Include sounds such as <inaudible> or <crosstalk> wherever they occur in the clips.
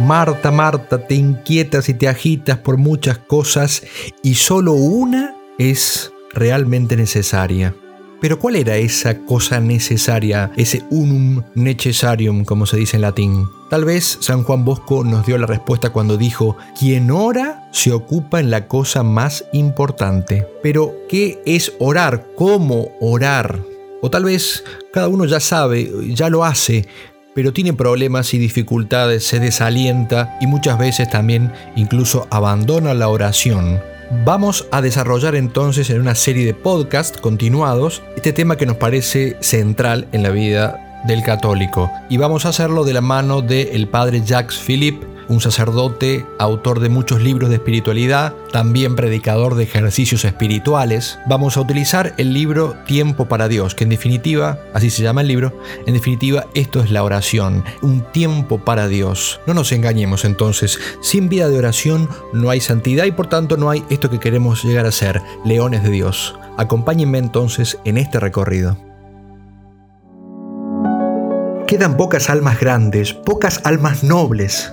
Marta, Marta, te inquietas y te agitas por muchas cosas y solo una es realmente necesaria. Pero ¿cuál era esa cosa necesaria, ese unum necessarium, como se dice en latín? Tal vez San Juan Bosco nos dio la respuesta cuando dijo, quien ora se ocupa en la cosa más importante. Pero, ¿qué es orar? ¿Cómo orar? O tal vez cada uno ya sabe, ya lo hace, pero tiene problemas y dificultades, se desalienta y muchas veces también incluso abandona la oración. Vamos a desarrollar entonces en una serie de podcasts continuados este tema que nos parece central en la vida del católico y vamos a hacerlo de la mano del padre Jacques Philippe un sacerdote, autor de muchos libros de espiritualidad, también predicador de ejercicios espirituales. Vamos a utilizar el libro Tiempo para Dios, que en definitiva, así se llama el libro, en definitiva esto es la oración, un tiempo para Dios. No nos engañemos entonces, sin vida de oración no hay santidad y por tanto no hay esto que queremos llegar a ser, leones de Dios. Acompáñenme entonces en este recorrido. Quedan pocas almas grandes, pocas almas nobles,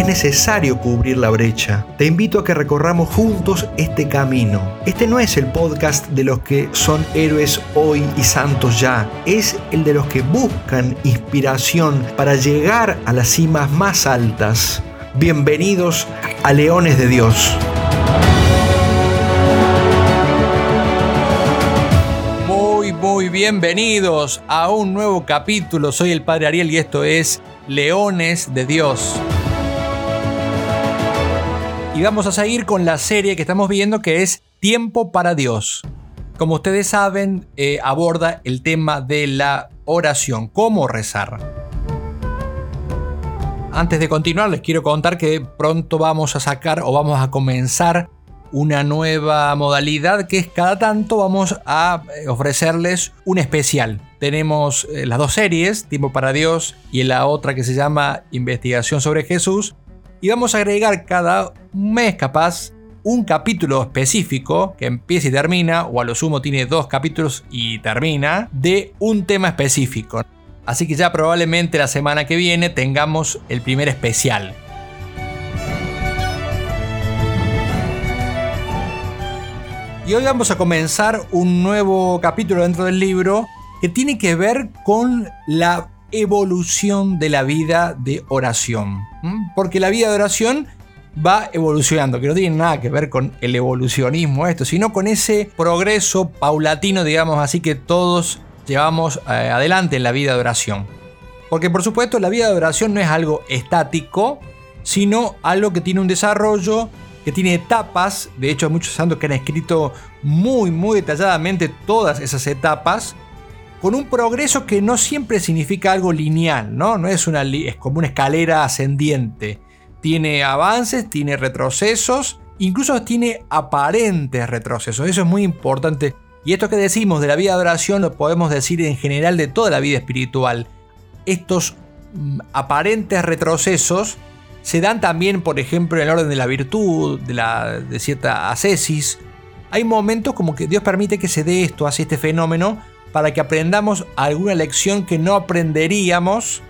Es necesario cubrir la brecha. Te invito a que recorramos juntos este camino. Este no es el podcast de los que son héroes hoy y santos ya. Es el de los que buscan inspiración para llegar a las cimas más altas. Bienvenidos a Leones de Dios. Muy, muy bienvenidos a un nuevo capítulo. Soy el Padre Ariel y esto es Leones de Dios. Y vamos a seguir con la serie que estamos viendo que es Tiempo para Dios. Como ustedes saben, eh, aborda el tema de la oración, cómo rezar. Antes de continuar, les quiero contar que pronto vamos a sacar o vamos a comenzar una nueva modalidad que es cada tanto vamos a eh, ofrecerles un especial. Tenemos eh, las dos series, Tiempo para Dios y la otra que se llama Investigación sobre Jesús, y vamos a agregar cada mes capaz un capítulo específico que empieza y termina, o a lo sumo tiene dos capítulos y termina, de un tema específico. Así que ya probablemente la semana que viene tengamos el primer especial. Y hoy vamos a comenzar un nuevo capítulo dentro del libro que tiene que ver con la evolución de la vida de oración. Porque la vida de oración va evolucionando, que no tiene nada que ver con el evolucionismo esto, sino con ese progreso paulatino, digamos así, que todos llevamos eh, adelante en la vida de oración. Porque por supuesto la vida de oración no es algo estático, sino algo que tiene un desarrollo, que tiene etapas, de hecho hay muchos santos que han escrito muy, muy detalladamente todas esas etapas, con un progreso que no siempre significa algo lineal, ¿no? No es, una, es como una escalera ascendiente. Tiene avances, tiene retrocesos, incluso tiene aparentes retrocesos. Eso es muy importante. Y esto que decimos de la vida de oración lo podemos decir en general de toda la vida espiritual. Estos mm, aparentes retrocesos se dan también, por ejemplo, en el orden de la virtud, de, la, cierta ascesis. Hay momentos como que Dios permite que se dé esto, hace este fenómeno, para que aprendamos alguna lección que no aprenderíamos,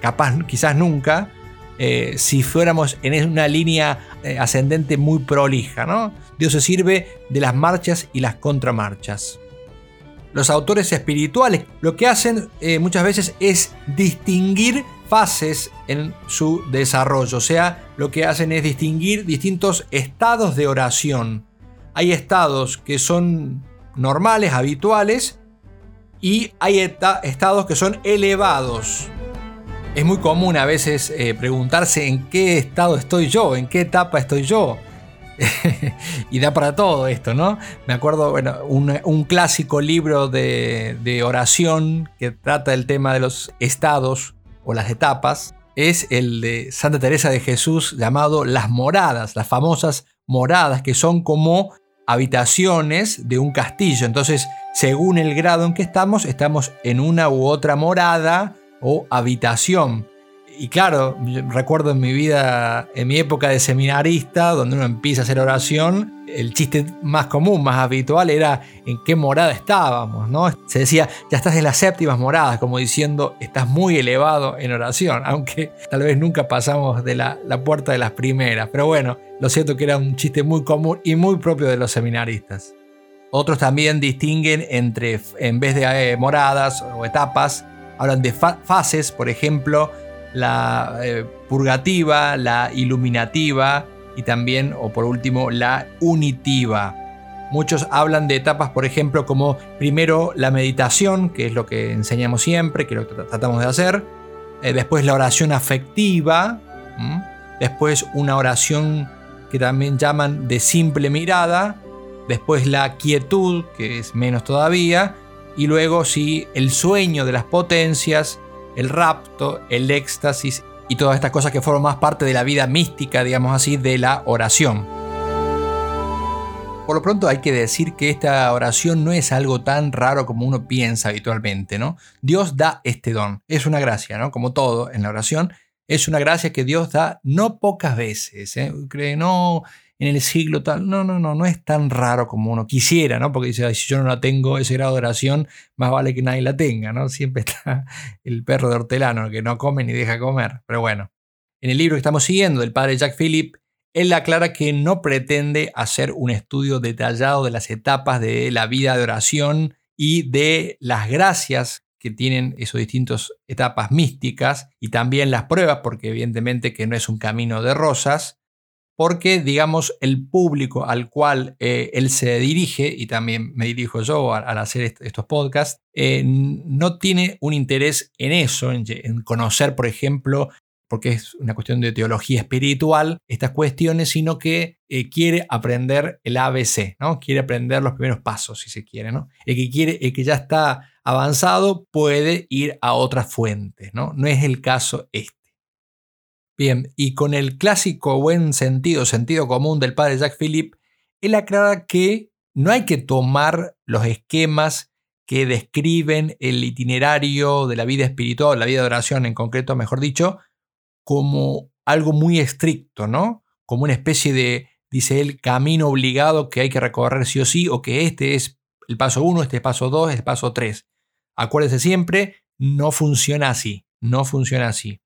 capaz quizás nunca, eh, si fuéramos en una línea eh, ascendente muy prolija. ¿no? Dios se sirve de las marchas y las contramarchas. Los autores espirituales lo que hacen eh, muchas veces es distinguir fases en su desarrollo, o sea, lo que hacen es distinguir distintos estados de oración. Hay estados que son normales, habituales, y hay estados que son elevados. Es muy común a veces eh, preguntarse en qué estado estoy yo, en qué etapa estoy yo. <laughs> y da para todo esto, ¿no? Me acuerdo, bueno, un, clásico libro de, de, oración que trata el tema de los estados o las etapas es el de Santa Teresa de Jesús llamado Las Moradas, las famosas moradas que son como habitaciones de un castillo. Entonces, según el grado en que estamos, estamos en una u otra morada o habitación. Y claro, recuerdo en mi vida, en mi época de seminarista, donde uno empieza a hacer oración, el chiste más común, más habitual era en qué morada estábamos, ¿no? Se decía, ya estás en las séptimas moradas, como diciendo, estás muy elevado en oración, <laughs> aunque tal vez nunca pasamos de la, la puerta de las primeras. Pero bueno, lo cierto que era un chiste muy común y muy propio de los seminaristas. Otros también distinguen entre, en vez de eh, moradas o etapas, hablan de fases, por ejemplo, la eh, purgativa, la iluminativa y también, o por último, la unitiva. Muchos hablan de etapas, por ejemplo, como primero la meditación, que es lo que enseñamos siempre, que lo que tratamos de hacer. Eh, después la oración afectiva. Después una oración que también llaman de simple mirada. Después la quietud, que es menos todavía. Y luego sí, el sueño de las potencias el rapto, el éxtasis y todas estas cosas que forman más parte de la vida mística, digamos así, de la oración. Por lo pronto hay que decir que esta oración no es algo tan raro como uno piensa habitualmente, ¿no? Dios da este don, es una gracia, ¿no? Como todo en la oración, es una gracia que Dios da no pocas veces, ¿eh? No, en el siglo tal. No, no, no, no es tan raro como uno quisiera, ¿no? Porque dice, si yo no la tengo, ese grado de oración, más vale que nadie la tenga, ¿no? <laughs> Siempre está el perro de hortelano que no come ni deja comer. Pero bueno, en el libro que estamos siguiendo del padre Jack Phillip, él aclara que no pretende hacer un estudio detallado de las etapas de la vida de oración y de las gracias que tienen esas distintas etapas místicas y también las pruebas, porque evidentemente que no es un camino de rosas, porque, digamos, el público al cual eh, él se dirige, y también me dirijo yo al, hacer estos podcasts, eh, no tiene un interés en eso, en, conocer, por ejemplo, porque es una cuestión de teología espiritual, estas cuestiones, sino que eh, quiere aprender el ABC, ¿no? Quiere aprender los primeros pasos, si se quiere, ¿no? El que quiere, el que ya está avanzado puede ir a otras fuentes, ¿no? No es el caso este. Bien, y con el clásico buen sentido, sentido común del padre Jack Philip, él aclara que no hay que tomar los esquemas que describen el itinerario de la vida espiritual, la vida de oración en concreto, mejor dicho, como algo muy estricto, ¿no? Como una especie de, dice él, camino obligado que hay que recorrer sí o sí, o que este es el paso 1, este es paso 2, el paso 3. Acuérdese siempre, no funciona así, no funciona así.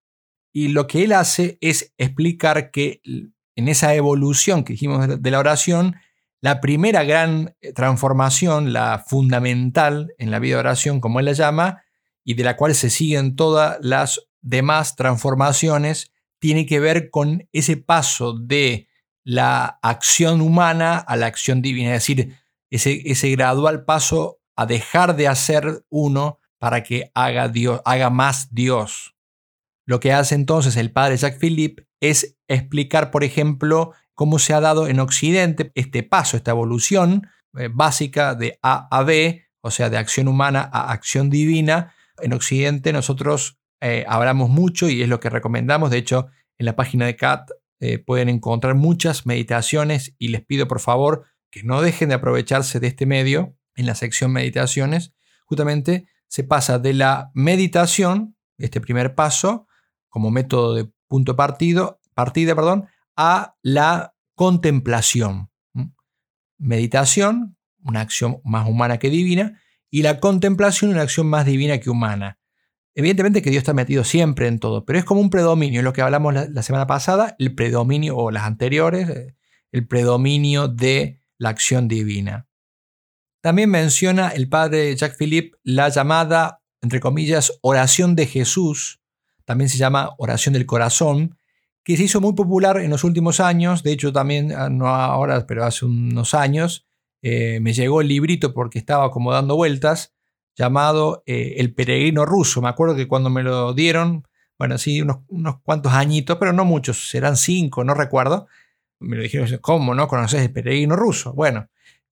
Y lo que él hace es explicar que en esa evolución que dijimos de la oración, la primera gran eh, transformación, la fundamental en la vida de oración, como él la llama, y de la cual se siguen todas las demás transformaciones, tiene que ver con ese paso de la acción humana a la acción divina, es decir, ese, ese gradual paso a dejar de hacer uno para que haga, Dios, haga más Dios. Lo que hace entonces el padre Jacques Philippe es explicar, por ejemplo, cómo se ha dado en Occidente este paso, esta evolución eh, básica de A a B, o sea, de acción humana a acción divina. En Occidente nosotros eh, hablamos mucho y es lo que recomendamos. De hecho, en la página de CAT eh, pueden encontrar muchas meditaciones y les pido por favor que no dejen de aprovecharse de este medio en la sección meditaciones. Justamente se pasa de la meditación, este primer paso, como método de punto partido, partida perdón, a la contemplación. Meditación, una acción más humana que divina, y la contemplación, una acción más divina que humana. Evidentemente que Dios está metido siempre en todo, pero es como un predominio, es lo que hablamos la, semana pasada, el predominio, o las anteriores, eh, el predominio de la acción divina. También menciona el padre Jacques Philippe la llamada, entre comillas, oración de Jesús, también se llama Oración del Corazón, que se hizo muy popular en los últimos años, de hecho también, ah, no ahora, pero hace unos años, eh, me llegó el librito porque estaba como dando vueltas, llamado eh, El peregrino ruso. Me acuerdo que cuando me lo dieron, bueno, sí, unos, unos cuantos añitos, pero no muchos, serán cinco, no recuerdo. Me lo dijeron, ¿cómo no conoces el peregrino ruso? Bueno,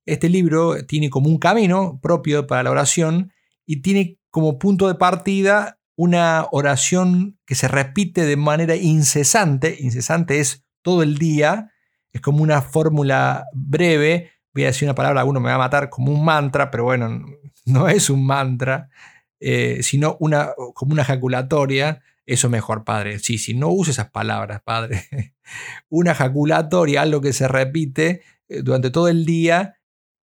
este libro tiene como un camino propio para la oración y tiene como punto de partida una oración que se repite de manera incesante. Incesante es todo el día, es como una fórmula breve. Voy a decir una palabra, alguno me va a matar como un mantra, pero bueno, <laughs> no es un mantra, eh, sino una, como una ejaculatoria. Eso mejor, padre. Sí, sí, no use esas palabras, padre. <laughs> una ejaculatoria, algo que se repite eh, durante todo el día.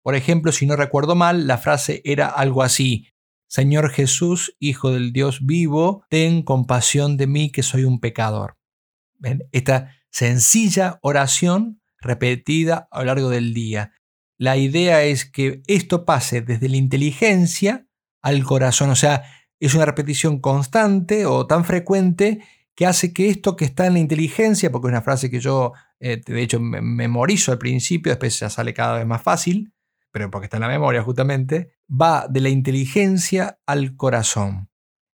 Por ejemplo, si no recuerdo mal, la frase era algo así. Señor Jesús, Hijo del Dios vivo, ten compasión de mí que soy un pecador. Esta sencilla oración repetida a lo largo del día. La idea es que esto pase desde la inteligencia al corazón, o sea, es una repetición constante o tan frecuente que hace que esto que está en la inteligencia, porque es una frase que yo eh, de hecho memorizo al principio, después ya sale cada vez más fácil, pero porque está en la memoria justamente, va de la inteligencia al corazón.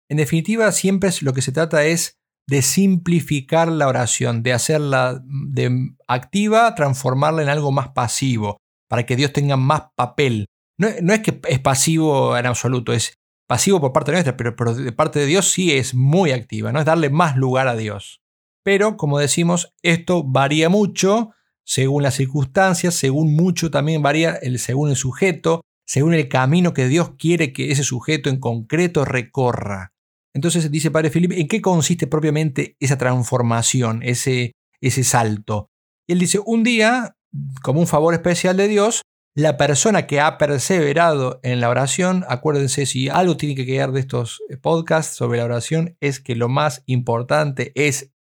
En definitiva, siempre lo que se trata es de simplificar la oración, de hacerla de activa, transformarla en algo más pasivo, para que Dios tenga más papel. No, es que es pasivo en absoluto, es pasivo por parte nuestra, pero, pero de parte de Dios sí es muy activa, ¿no? es darle más lugar a Dios. Pero, como decimos, esto varía mucho según las circunstancias, según mucho también varía el, según el sujeto, según el camino que Dios quiere que ese sujeto en concreto recorra. Entonces dice Padre Felipe, ¿en qué consiste propiamente esa transformación, ese, ese salto? él dice, un día, como un favor especial de Dios, la persona que ha perseverado en la oración, acuérdense, si algo tiene que quedar de estos podcasts sobre la oración, es que lo más importante es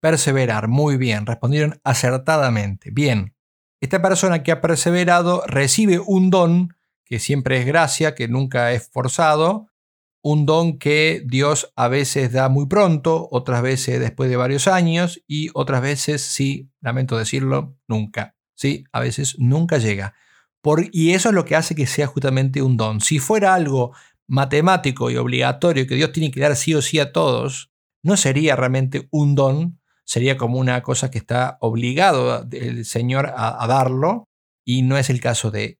perseverar. Muy bien, respondieron acertadamente. Bien, esta persona que ha perseverado recibe un don, que siempre es gracia, que nunca es forzado, un don que Dios a veces da muy pronto, otras veces después de varios años y otras veces, sí, lamento decirlo, nunca. Sí, a veces nunca llega. Y eso es lo que hace que sea justamente un don. Si fuera algo matemático y obligatorio que Dios tiene que dar sí o sí a todos, no sería realmente un don, sería como una cosa que está obligado el Señor a, darlo y no es el caso de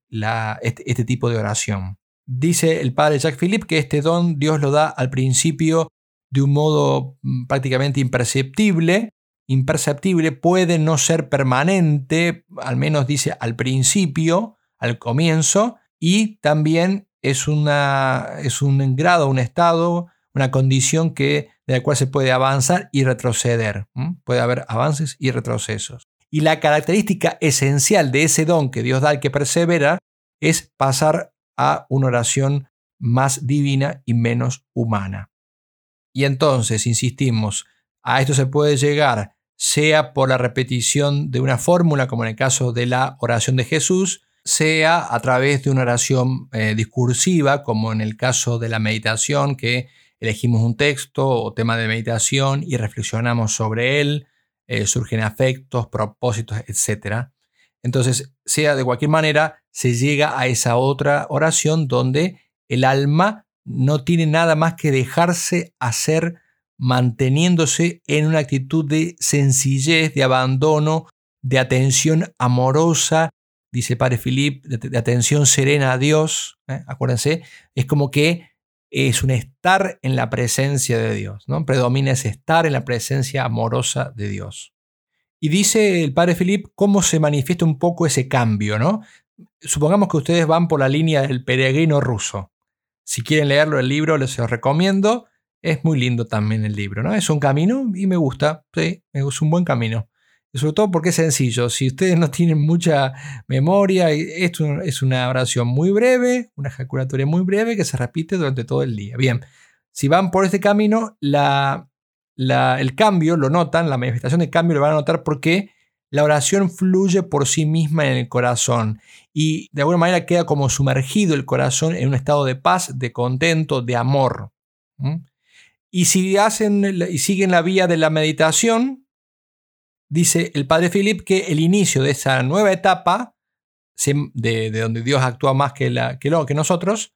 este, este, tipo de oración. Dice el padre Jacques Philippe que este don Dios lo da al principio de un modo mm, prácticamente imperceptible, imperceptible, puede no ser permanente, al menos dice al principio, al comienzo, y también es, una, es un grado, un estado, una condición que de la cual se puede avanzar y retroceder. Puede haber avances y retrocesos. Y la característica esencial de ese don que Dios da al que persevera es pasar a una oración más divina y menos humana. Y entonces, insistimos, a esto se puede llegar sea por la repetición de una fórmula, como en el caso de la oración de Jesús, sea a través de una oración eh, discursiva, como en el caso de la meditación, que elegimos un texto o tema de meditación y reflexionamos sobre él, eh, surgen afectos, propósitos, etc. Entonces, sea de cualquier manera, se llega a esa otra oración donde el alma no tiene nada más que dejarse hacer manteniéndose en una actitud de sencillez, de abandono, de atención amorosa, dice Padre Filip, de, atención serena a Dios. ¿eh? Acuérdense, es como que es un estar en la presencia de Dios, ¿no? Predomina ese estar en la presencia amorosa de Dios. Y dice el padre Felipe cómo se manifiesta un poco ese cambio, ¿no? Supongamos que ustedes van por la línea del peregrino ruso. Si quieren leerlo el libro, les lo recomiendo. Es muy lindo también el libro, ¿no? Es un camino y me gusta, sí, es un buen camino sobre todo porque es sencillo. Si ustedes no tienen mucha memoria, esto es una oración muy breve, una ejaculatoria muy breve que se repite durante todo el día. Bien, si van por este camino, el cambio lo notan, la manifestación de cambio lo van a notar porque la oración fluye por sí misma en el corazón y de alguna manera queda como sumergido el corazón en un estado de paz, de contento, de amor. Y si hacen y siguen la vía de la meditación, dice el padre Philip que el inicio de esa nueva etapa, de, donde Dios actúa más que, lo, que nosotros,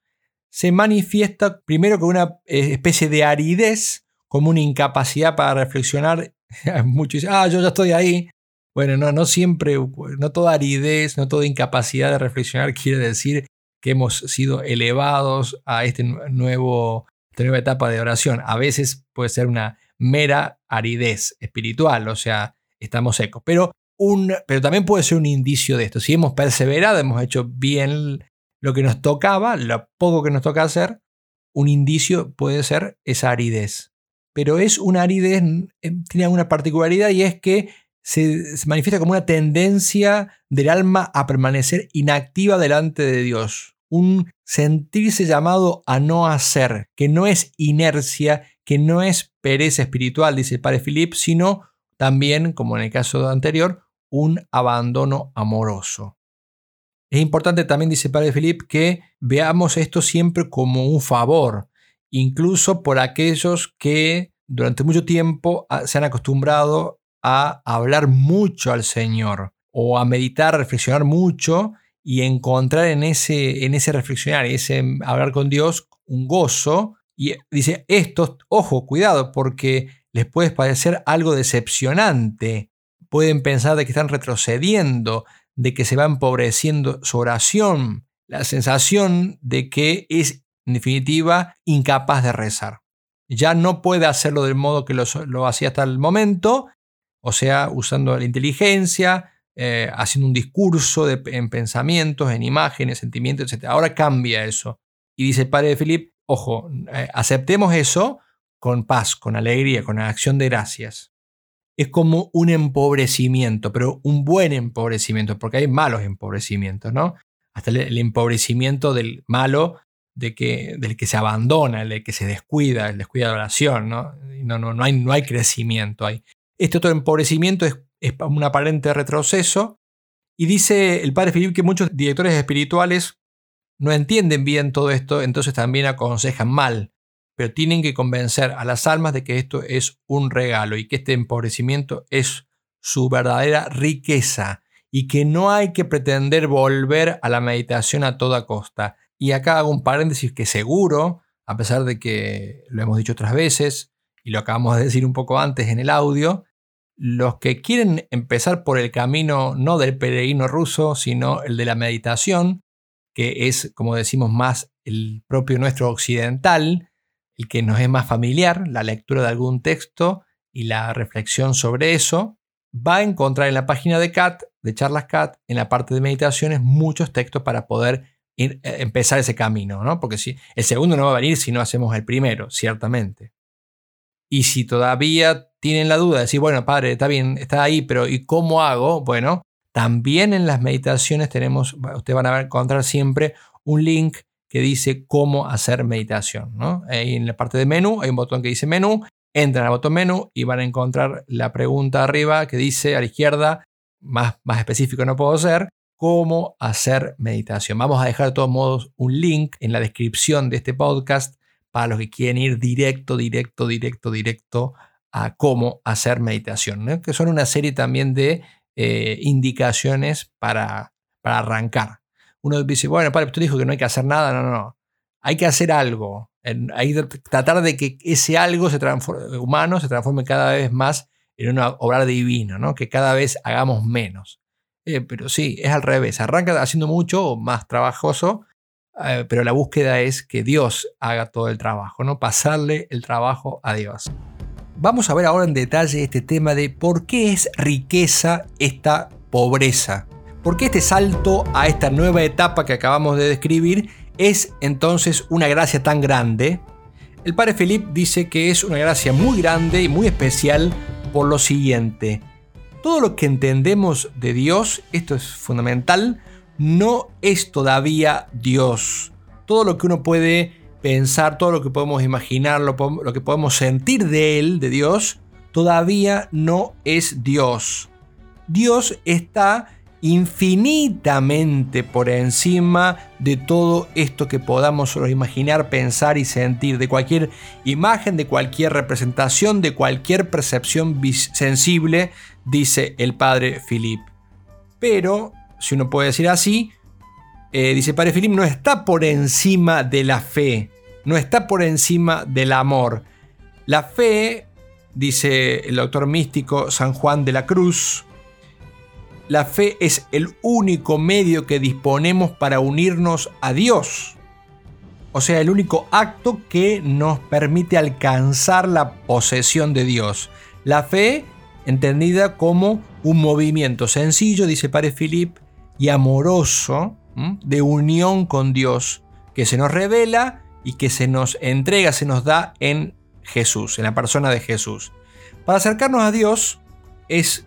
se manifiesta primero con una eh, especie de aridez, como una incapacidad para reflexionar. <laughs> Muchos dicen, ah, yo ya estoy ahí. Bueno, no, no siempre, no toda aridez, no toda incapacidad de reflexionar <laughs> quiere decir que hemos sido elevados a este nuevo, esta nueva etapa de oración. A veces puede ser una mera aridez espiritual, o sea, estamos secos. Pero, un, pero también puede ser un indicio de esto. Si hemos perseverado, hemos hecho bien lo que nos tocaba, lo poco que nos toca hacer, un indicio puede ser esa aridez. Pero es una aridez, eh, tiene una particularidad y es que se, manifiesta como una tendencia del alma a permanecer inactiva delante de Dios. Un sentirse llamado a no hacer, que no es inercia, que no es pereza espiritual, dice el padre Philip, sino también, como en el caso anterior, un abandono amoroso. Es importante también, dice Padre Philip, que veamos esto siempre como un favor, incluso por aquellos que durante mucho tiempo ah, se han acostumbrado a hablar mucho al Señor o a meditar, reflexionar mucho y encontrar en ese, en ese reflexionar, ese hablar con Dios, un gozo. Y dice, esto, ojo, cuidado, porque les puede parecer algo decepcionante. Pueden pensar de que están retrocediendo, de que se va empobreciendo su oración, la sensación de que es, en definitiva, incapaz de rezar. Ya no puede hacerlo del modo que lo, hacía hasta el momento, o sea, usando la inteligencia, eh, haciendo un discurso en pensamientos, en imágenes, sentimientos, etc. Ahora cambia eso. Y dice el padre de Philip, ojo, eh, aceptemos eso con paz, con alegría, con acción de gracias es como un empobrecimiento, pero un buen empobrecimiento, porque hay malos empobrecimientos, ¿no? Hasta el, empobrecimiento del malo, de que, del que se abandona, el que se descuida, el descuida de oración, ¿no? No, no, no, hay, no hay crecimiento ahí. Este otro empobrecimiento es, es un aparente retroceso, y dice el padre Filipe que muchos directores espirituales no entienden bien todo esto, entonces también aconsejan mal pero tienen que convencer a las almas de que esto es un regalo y que este empobrecimiento es su verdadera riqueza y que no hay que pretender volver a la meditación a toda costa. Y acá hago un paréntesis que seguro, a pesar de que lo hemos dicho otras veces y lo acabamos de decir un poco antes en el audio, los que quieren empezar por el camino no del peregrino ruso, sino el de la meditación, que es, como decimos, más el propio nuestro occidental, el que nos es más familiar, la lectura de algún texto y la reflexión sobre eso, va a encontrar en la página de CAT, de Charlas CAT, en la parte de meditaciones, muchos textos para poder eh, empezar ese camino, ¿no? Porque si, el segundo no va a venir si no hacemos el primero, ciertamente. Y si todavía tienen la duda de decir, bueno, padre, está bien, está ahí, pero ¿y cómo hago? Bueno, también en las meditaciones tenemos, ustedes van a encontrar siempre un link que dice cómo hacer meditación. ¿no? Ahí en la parte de menú hay un botón que dice menú, entran al botón menú y van a encontrar la pregunta arriba que dice a la izquierda, más, más específico no puedo ser, cómo hacer meditación. Vamos a dejar de todos modos un link en la descripción de este podcast para los que quieren ir directo, directo, directo, directo a cómo hacer meditación, que son una serie también de eh, indicaciones para, para arrancar uno dice, bueno, padre, tú dijo que no hay que hacer nada. No, no, no. Hay que hacer algo. Hay que tratar de que ese algo se transforme, humano se transforme cada vez más en una obra divina, ¿no? que cada vez hagamos menos. Eh, pero sí, es al revés. Arranca haciendo mucho más trabajoso, eh, pero la búsqueda es que Dios haga todo el trabajo, ¿no? pasarle el trabajo a Dios. Vamos a ver ahora en detalle este tema de por qué es riqueza esta pobreza ¿Por qué este salto a esta nueva etapa que acabamos de describir es entonces una gracia tan grande? El padre Felipe dice que es una gracia muy grande y muy especial por lo siguiente. Todo lo que entendemos de Dios, esto es fundamental, no es todavía Dios. Todo lo que uno puede pensar, todo lo que podemos imaginar, lo que podemos sentir de Él, de Dios, todavía no es Dios. Dios está infinitamente por encima de todo esto que podamos imaginar, pensar y sentir, de cualquier imagen, de cualquier representación, de cualquier percepción sensible, dice el padre Philip. Pero, si uno puede decir así, eh, dice Padre Filip, no está por encima de la fe, no está por encima del amor. La fe, dice el autor místico San Juan de la Cruz, la fe es el único medio que disponemos para unirnos a Dios. O sea, el único acto que nos permite alcanzar la posesión de Dios. La fe entendida como un movimiento sencillo, dice Padre Philip, y amoroso de unión con Dios, que se nos revela y que se nos entrega, se nos da en Jesús, en la persona de Jesús. Para acercarnos a Dios es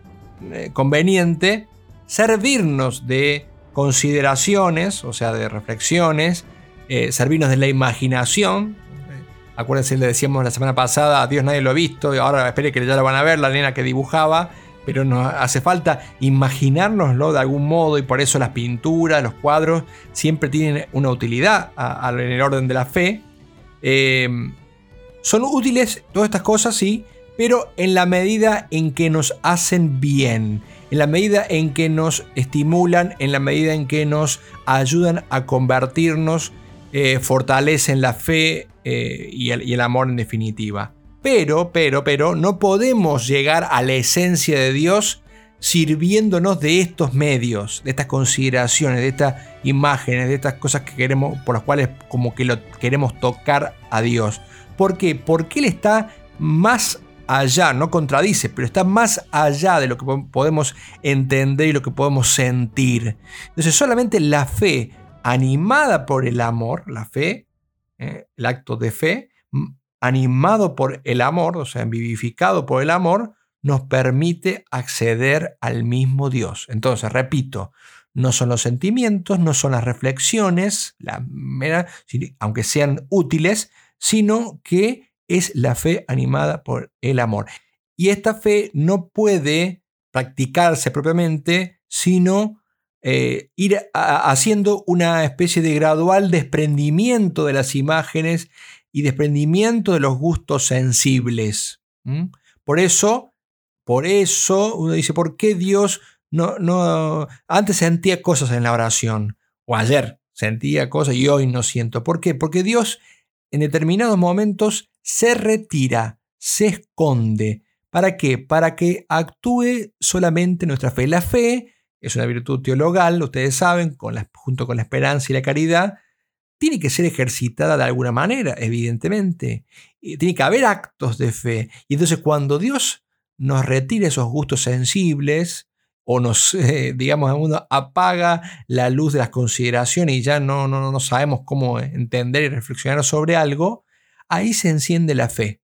eh, conveniente servirnos de consideraciones, o sea, de reflexiones, eh, servirnos de la imaginación. Acuérdense, le decíamos la semana pasada, a Dios nadie lo ha visto, y ahora espere que ya lo van a ver, la nena que dibujaba, pero nos hace falta imaginárnoslo de algún modo y por eso las pinturas, los cuadros siempre tienen una utilidad en el orden de la fe. Eh, son útiles todas estas cosas, sí, pero en la medida en que nos hacen bien, en la medida en que nos estimulan, en la medida en que nos ayudan a convertirnos, eh, fortalecen la fe eh, y, el, amor en definitiva. Pero, pero, pero, no podemos llegar a la esencia de Dios sirviéndonos de estos medios, de estas consideraciones, de estas imágenes, de estas cosas que queremos, por las cuales como que lo queremos tocar a Dios. ¿Por qué? Porque Él está más allá, no contradice, pero está más allá de lo que podemos entender y lo que podemos sentir. Entonces solamente la fe animada por el amor, la fe, eh, el acto de fe, animado por el amor, o sea, vivificado por el amor, nos permite acceder al mismo Dios. Entonces, repito, no son los sentimientos, no son las reflexiones, la aunque sean útiles, sino que es la fe animada por el amor. Y esta fe no puede practicarse propiamente, sino eh, ir haciendo una especie de gradual desprendimiento de las imágenes y desprendimiento de los gustos sensibles. Por eso, por eso uno dice, ¿por qué Dios no, no, antes sentía cosas en la oración? O ayer sentía cosas y hoy no siento. ¿Por qué? Porque Dios en determinados momentos se retira, se esconde. ¿Para qué? Para que actúe solamente nuestra fe. La fe es una virtud teologal, ustedes saben, junto con la esperanza y la caridad, tiene que ser ejercitada de alguna manera, evidentemente. tiene que haber actos de fe. Y entonces cuando Dios nos retira esos gustos sensibles, o nos, <laughs> eh, digamos, apaga la luz de las consideraciones y ya no, no, no sabemos cómo entender y reflexionar sobre algo, ahí se enciende la fe.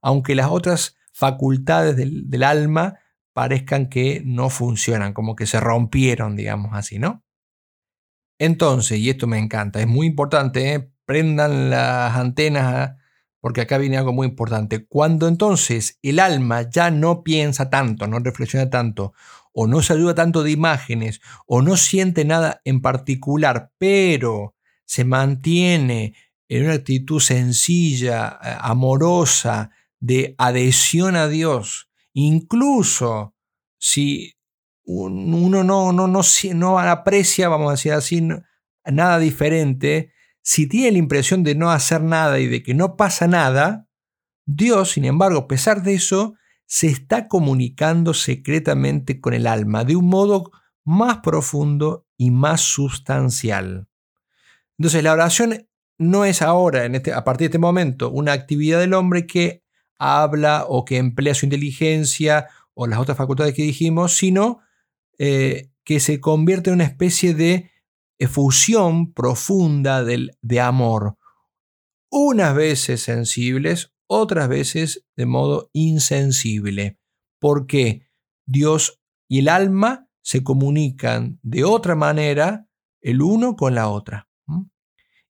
Aunque las otras facultades del, alma parezcan que no funcionan, como que se rompieron, digamos así, ¿no? Entonces, y esto me encanta, es muy importante, ¿eh? prendan las antenas porque acá viene algo muy importante. Cuando entonces el alma ya no piensa tanto, no reflexiona tanto, o no se ayuda tanto de imágenes, o no siente nada en particular, pero se mantiene en una actitud sencilla, eh, amorosa, de adhesión a Dios, incluso si uno no, no, no, no aprecia, vamos a decir así, nada diferente, si tiene la impresión de no hacer nada y de que no pasa nada, Dios, sin embargo, a pesar de eso, se está comunicando secretamente con el alma de un modo más profundo y más sustancial. Entonces la oración no es ahora, este, a partir de este momento, una actividad del hombre que habla o que emplea su inteligencia o las otras facultades que dijimos, sino eh, que se convierte en una especie de efusión profunda de amor, unas veces sensibles, otras veces de modo insensible, porque Dios y el alma se comunican de otra manera el uno con la otra.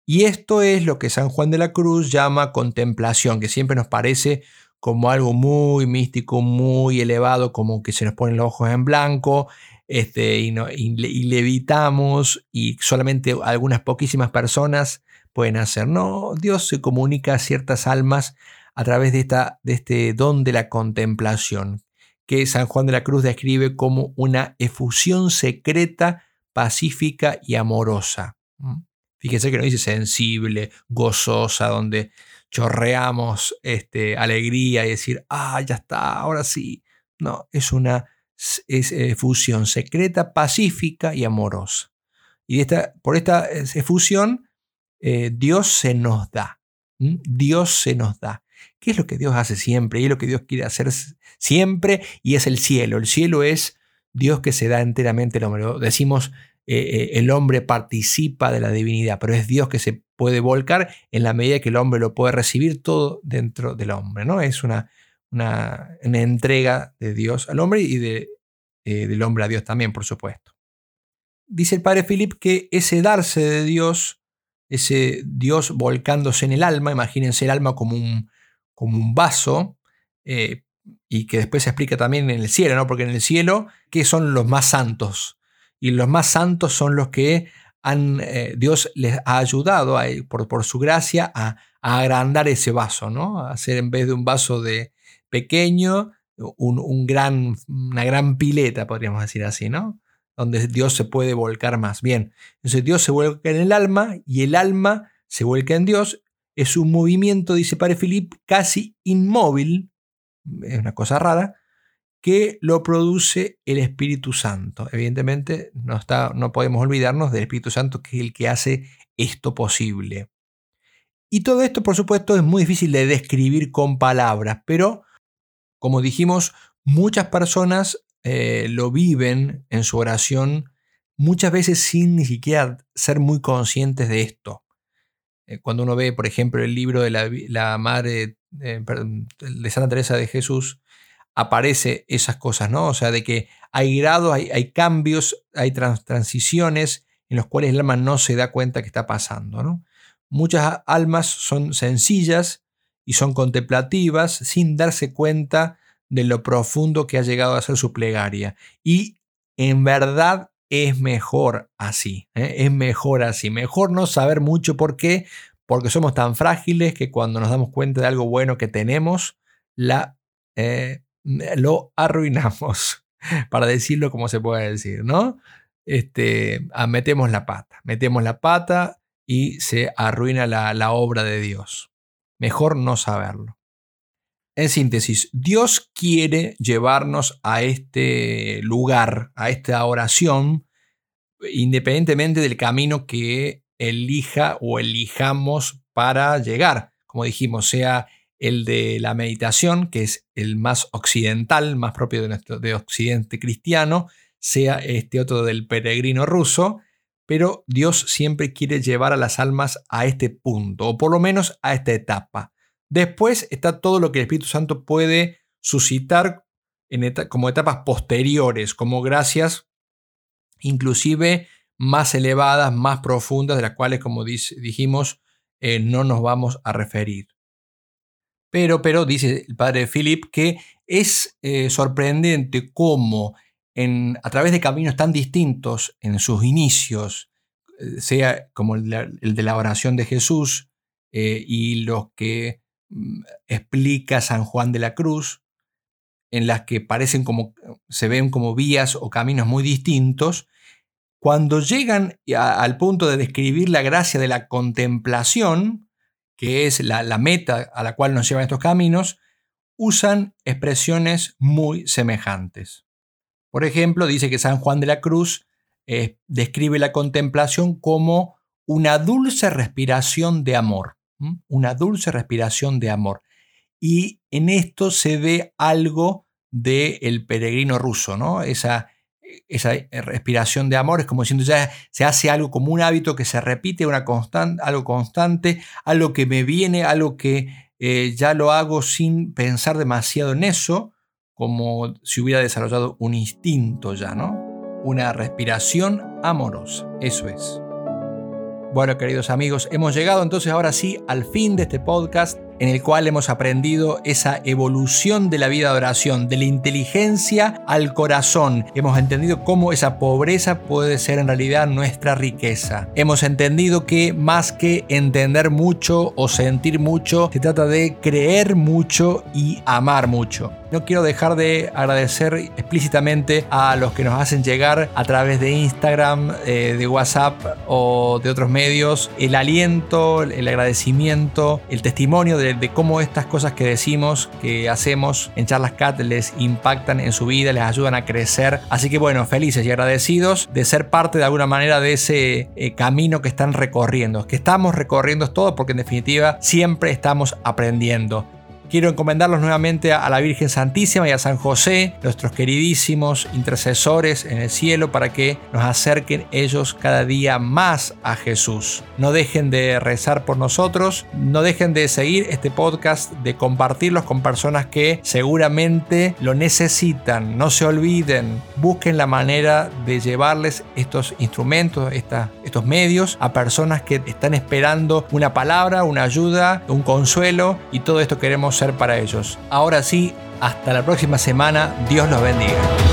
Y esto es lo que San Juan de la Cruz llama contemplación, que siempre nos parece como algo muy místico, muy elevado, como que se nos ponen los ojos en blanco este, y, y levitamos y solamente algunas poquísimas personas pueden hacer. No, Dios se comunica a ciertas almas a través de, esta, de este don de la contemplación, que San Juan de la Cruz describe como una efusión secreta pacífica y amorosa. Fíjense que no dice sensible, gozosa, donde chorreamos este, alegría y decir, ah, ya está, ahora sí. No, es una eh, fusión secreta, pacífica y amorosa. Y esta, por esta fusión, eh, Dios se nos da. Dios se nos da. ¿Qué es lo que Dios hace siempre? Y es lo que Dios quiere hacer siempre y es el cielo. El cielo es Dios que se da enteramente el hombre. Decimos, eh, eh, el hombre participa de la divinidad, pero es Dios que se puede volcar en la medida que el hombre lo puede recibir todo dentro del hombre. ¿no? Es una, una, entrega de Dios al hombre y eh, del hombre a Dios también, por supuesto. Dice el padre Philip que ese darse de Dios, ese Dios volcándose en el alma, imagínense el alma como un, como un vaso, y que después se explica también en el cielo, ¿no? Porque en el cielo, ¿qué son los más santos? Y los más santos son los que han, eh, Dios les ha ayudado por, por, su gracia a, agrandar ese vaso, ¿no? A hacer en vez de un vaso de pequeño, un, gran, una gran pileta, podríamos decir así, ¿no? Donde Dios se puede volcar más. Bien, entonces Dios se vuelca en el alma y el alma se vuelca en Dios. Es un movimiento, dice Padre Filip, casi inmóvil, es una cosa rara, que lo produce el Espíritu Santo. Evidentemente no, está, no podemos olvidarnos del Espíritu Santo que es el que hace esto posible. Y todo esto, por supuesto, es muy difícil de describir con palabras, pero como dijimos, muchas personas eh, lo viven en su oración muchas veces sin ni siquiera ser muy conscientes de esto. Eh, cuando uno ve, por ejemplo, el libro de la, Madre eh, de Santa Teresa de Jesús, aparece esas cosas, ¿no? O sea, de que hay grados, hay, cambios, hay transiciones en los cuales el alma no se da cuenta que está pasando, ¿no? Muchas almas son sencillas y son contemplativas sin darse cuenta de lo profundo que ha llegado a ser su plegaria. Y en verdad es mejor así, ¿eh? es mejor así. Mejor no saber mucho por qué, porque somos tan frágiles que cuando nos damos cuenta de algo bueno que tenemos, la eh, lo arruinamos, <laughs> para decirlo como se puede decir, ¿no? Este, ah, metemos la pata, metemos la pata y se arruina la, la obra de Dios. Mejor no saberlo. En síntesis, Dios quiere llevarnos a este lugar, a esta oración, independientemente del camino que elija o elijamos para llegar. Como dijimos, sea el de la meditación, que es el más occidental, más propio de nuestro de occidente cristiano, sea este otro del peregrino ruso, pero Dios siempre quiere llevar a las almas a este punto, o por lo menos a esta etapa. Después está todo lo que el Espíritu Santo puede suscitar en como etapas posteriores, como gracias inclusive más elevadas, más profundas, de las cuales, como dijimos, eh, no nos vamos a referir. Pero, pero dice el padre Philip que es eh, sorprendente cómo a través de caminos tan distintos en sus inicios, eh, sea como el de la, oración de Jesús eh, y los que mm, explica San Juan de la Cruz, en las que parecen como, se ven como vías o caminos muy distintos, cuando llegan al punto de describir la gracia de la contemplación, que es la, meta a la cual nos llevan estos caminos, usan expresiones muy semejantes. Por ejemplo, dice que San Juan de la Cruz eh, describe la contemplación como una dulce respiración de amor, una dulce respiración de amor. Y en esto se ve algo del peregrino ruso, ¿no? Esa, esa eh, respiración de amor, es como diciendo ya se hace algo como un hábito que se repite, una algo constante, algo que me viene, algo que eh, ya lo hago sin pensar demasiado en eso, como si hubiera desarrollado un instinto ya, ¿no? Una respiración amorosa, eso es. Bueno, queridos amigos, hemos llegado entonces ahora sí al fin de este podcast en el cual hemos aprendido esa evolución de la vida de oración, de la inteligencia al corazón. Hemos entendido cómo esa pobreza puede ser en realidad nuestra riqueza. Hemos entendido que más que entender mucho o sentir mucho, se trata de creer mucho y amar mucho. No quiero dejar de agradecer explícitamente a los que nos hacen llegar a través de Instagram, eh, de WhatsApp o de otros medios el aliento, el agradecimiento, el testimonio de, cómo estas cosas que decimos, que hacemos en Charlas Cat les impactan en su vida, les ayudan a crecer. Así que bueno, felices y agradecidos de ser parte de alguna manera de ese eh, camino que están recorriendo, que estamos recorriendo todo porque en definitiva siempre estamos aprendiendo. Quiero encomendarlos nuevamente a la Virgen Santísima y a San José, nuestros queridísimos intercesores en el cielo, para que nos acerquen ellos cada día más a Jesús. No dejen de rezar por nosotros, no dejen de seguir este podcast, de compartirlos con personas que seguramente lo necesitan. No se olviden, busquen la manera de llevarles estos instrumentos, estos medios a personas que están esperando una palabra, una ayuda, un consuelo y todo esto queremos para ellos. Ahora sí, hasta la próxima semana. Dios los bendiga.